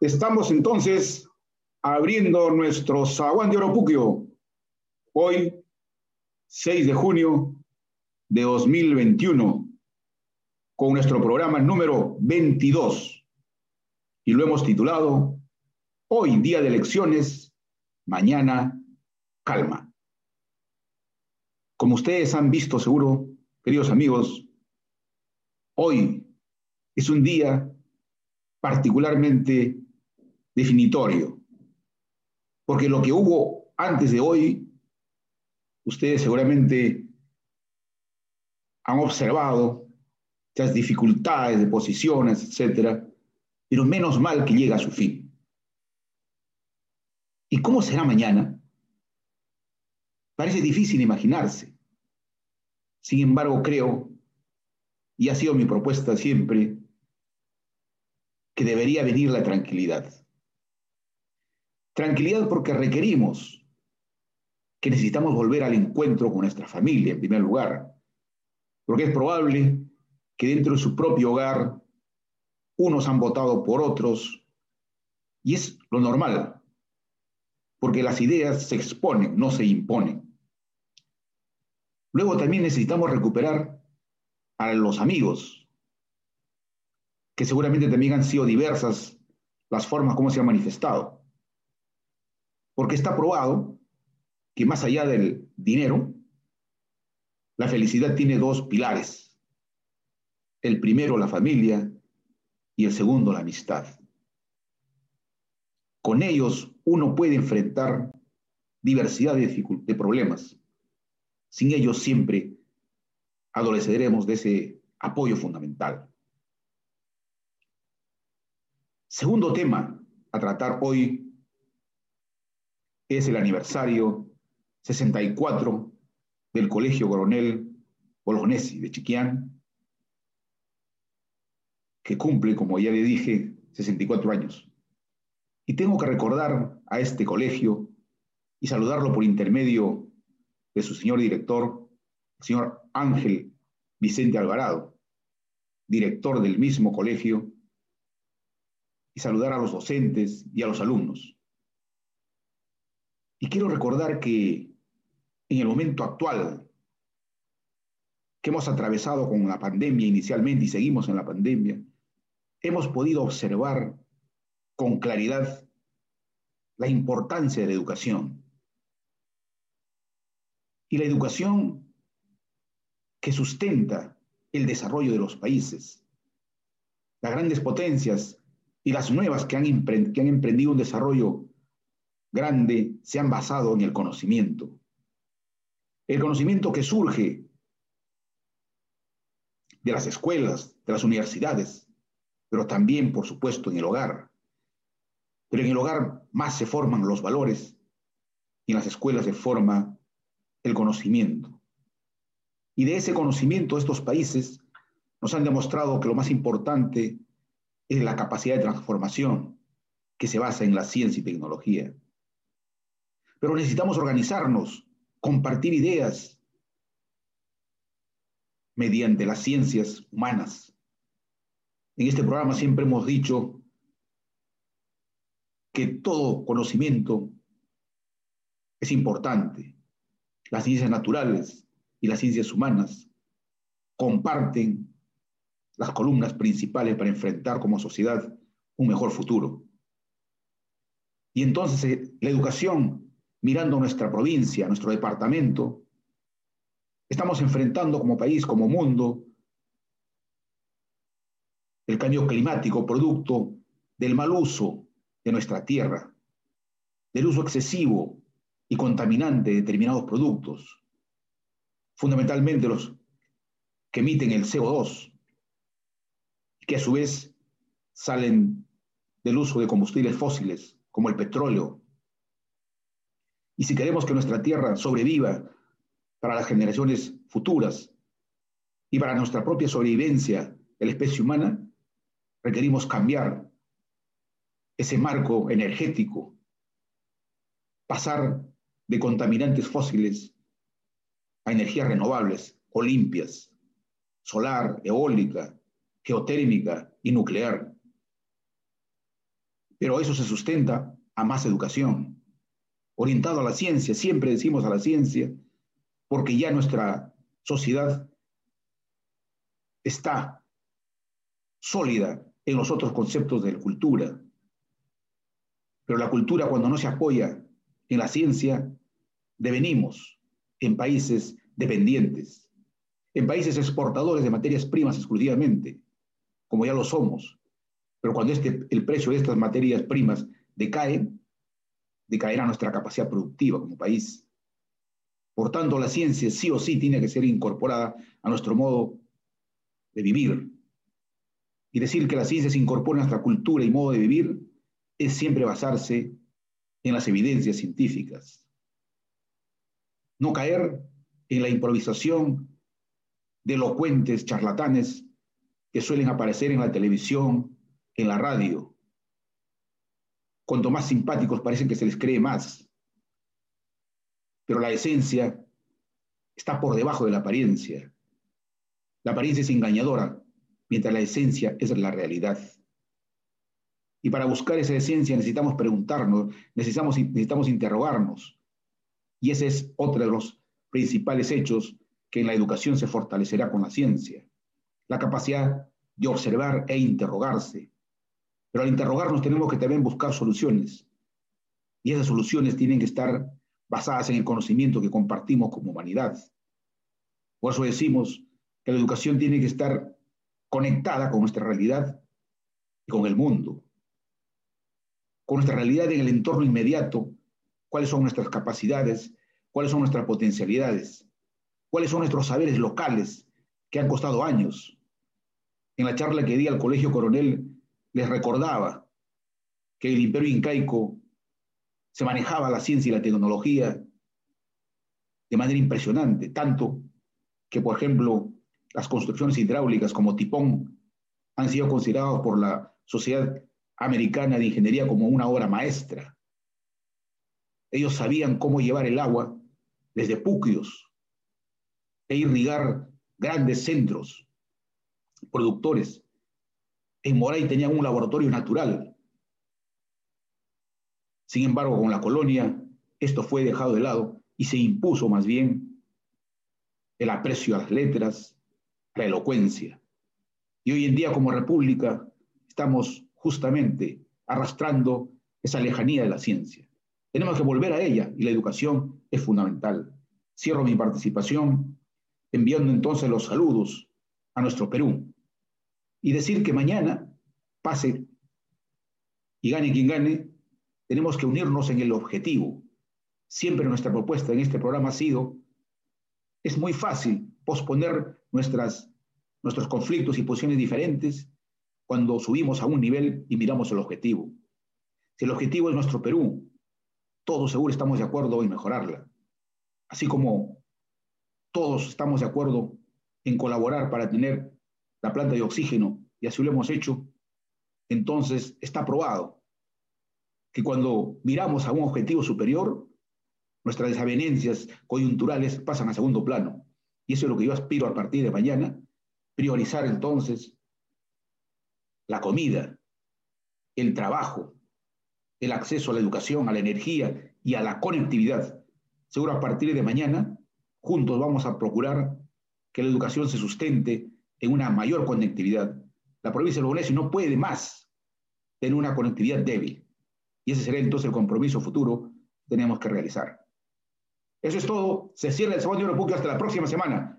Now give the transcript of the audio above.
Estamos entonces abriendo nuestro zaguán de Oropuquio. Hoy, 6 de junio de 2021, con nuestro programa número 22. Y lo hemos titulado Hoy, día de elecciones, mañana, calma. Como ustedes han visto seguro, queridos amigos, hoy es un día particularmente definitorio, porque lo que hubo antes de hoy, ustedes seguramente han observado las dificultades de posiciones, etcétera, pero menos mal que llega a su fin. ¿Y cómo será mañana? Parece difícil imaginarse. Sin embargo, creo, y ha sido mi propuesta siempre, que debería venir la tranquilidad. Tranquilidad porque requerimos, que necesitamos volver al encuentro con nuestra familia en primer lugar, porque es probable que dentro de su propio hogar unos han votado por otros, y es lo normal, porque las ideas se exponen, no se imponen. Luego también necesitamos recuperar a los amigos, que seguramente también han sido diversas las formas como se han manifestado. Porque está probado que más allá del dinero, la felicidad tiene dos pilares. El primero, la familia, y el segundo, la amistad. Con ellos uno puede enfrentar diversidad de, de problemas. Sin ellos siempre adoleceremos de ese apoyo fundamental. Segundo tema a tratar hoy es el aniversario 64 del Colegio Coronel Bolognesi de Chiquián, que cumple, como ya le dije, 64 años. Y tengo que recordar a este colegio y saludarlo por intermedio de su señor director, el señor Ángel Vicente Alvarado, director del mismo colegio y saludar a los docentes y a los alumnos. Y quiero recordar que en el momento actual que hemos atravesado con la pandemia inicialmente y seguimos en la pandemia, hemos podido observar con claridad la importancia de la educación. Y la educación que sustenta el desarrollo de los países. Las grandes potencias y las nuevas que han, emprendido un desarrollo grande se han basado en el conocimiento. El conocimiento que surge de las escuelas, de las universidades, pero también, por supuesto, en el hogar. Pero en el hogar más se forman los valores y en las escuelas se forma el conocimiento. Y de ese conocimiento estos países nos han demostrado que lo más importante es la capacidad de transformación que se basa en la ciencia y tecnología. Pero necesitamos organizarnos, compartir ideas mediante las ciencias humanas. En este programa siempre hemos dicho que todo conocimiento es importante. Las ciencias naturales y las ciencias humanas comparten las columnas principales para enfrentar como sociedad un mejor futuro. Y entonces eh, la educación, mirando nuestra provincia, nuestro departamento, estamos enfrentando como país, como mundo, el cambio climático producto del mal uso de nuestra tierra, del uso excesivo y contaminante de determinados productos, fundamentalmente los que emiten el CO2, que a su vez salen del uso de combustibles fósiles, como el petróleo. Y si queremos que nuestra tierra sobreviva para las generaciones futuras y para nuestra propia sobrevivencia de la especie humana, requerimos cambiar ese marco energético, pasar de contaminantes fósiles a energías renovables o limpias, solar, eólica, geotérmica y nuclear. Pero eso se sustenta a más educación, orientado a la ciencia, siempre decimos a la ciencia, porque ya nuestra sociedad está sólida en los otros conceptos de la cultura. Pero la cultura cuando no se apoya en la ciencia, devenimos en países dependientes, en países exportadores de materias primas exclusivamente, como ya lo somos. Pero cuando este, el precio de estas materias primas decae, decaerá nuestra capacidad productiva como país. Por tanto, la ciencia sí o sí tiene que ser incorporada a nuestro modo de vivir. Y decir que la ciencia se incorpora a nuestra cultura y modo de vivir es siempre basarse en las evidencias científicas. No caer en la improvisación de elocuentes charlatanes que suelen aparecer en la televisión, en la radio. Cuanto más simpáticos parecen que se les cree más. Pero la esencia está por debajo de la apariencia. La apariencia es engañadora, mientras la esencia es la realidad. Y para buscar esa esencia necesitamos preguntarnos, necesitamos, necesitamos interrogarnos. Y ese es otro de los principales hechos que en la educación se fortalecerá con la ciencia. La capacidad de observar e interrogarse. Pero al interrogarnos tenemos que también buscar soluciones. Y esas soluciones tienen que estar basadas en el conocimiento que compartimos como humanidad. Por eso decimos que la educación tiene que estar conectada con nuestra realidad y con el mundo con nuestra realidad en el entorno inmediato, cuáles son nuestras capacidades, cuáles son nuestras potencialidades, cuáles son nuestros saberes locales que han costado años. En la charla que di al Colegio Coronel les recordaba que el imperio incaico se manejaba la ciencia y la tecnología de manera impresionante, tanto que, por ejemplo, las construcciones hidráulicas como Tipón han sido consideradas por la Sociedad Americana de Ingeniería como una obra maestra. Ellos sabían cómo llevar el agua desde Puquios e irrigar grandes centros productores. En Moray tenían un laboratorio natural. Sin embargo, con la colonia, esto fue dejado de lado y se impuso más bien el aprecio a las letras, la elocuencia. Y hoy en día como república estamos justamente arrastrando esa lejanía de la ciencia. Tenemos que volver a ella y la educación es fundamental. Cierro mi participación enviando entonces los saludos a nuestro Perú y decir que mañana pase y gane quien gane, tenemos que unirnos en el objetivo. Siempre nuestra propuesta en este programa ha sido, es muy fácil posponer nuestras, nuestros conflictos y posiciones diferentes cuando subimos a un nivel y miramos el objetivo. Si el objetivo es nuestro Perú, todos seguro estamos de acuerdo en mejorarla. Así como todos estamos de acuerdo en colaborar para tener la planta de oxígeno, y así lo hemos hecho, entonces está probado que cuando miramos a un objetivo superior, nuestras desavenencias coyunturales pasan a segundo plano. Y eso es lo que yo aspiro a partir de mañana, priorizar entonces la comida, el trabajo, el acceso a la educación, a la energía y a la conectividad. Seguro a partir de mañana, juntos vamos a procurar que la educación se sustente en una mayor conectividad. La provincia de Bogotá no puede más tener una conectividad débil. Y ese será entonces el compromiso futuro que tenemos que realizar. Eso es todo. Se cierra el segundo libro hasta la próxima semana.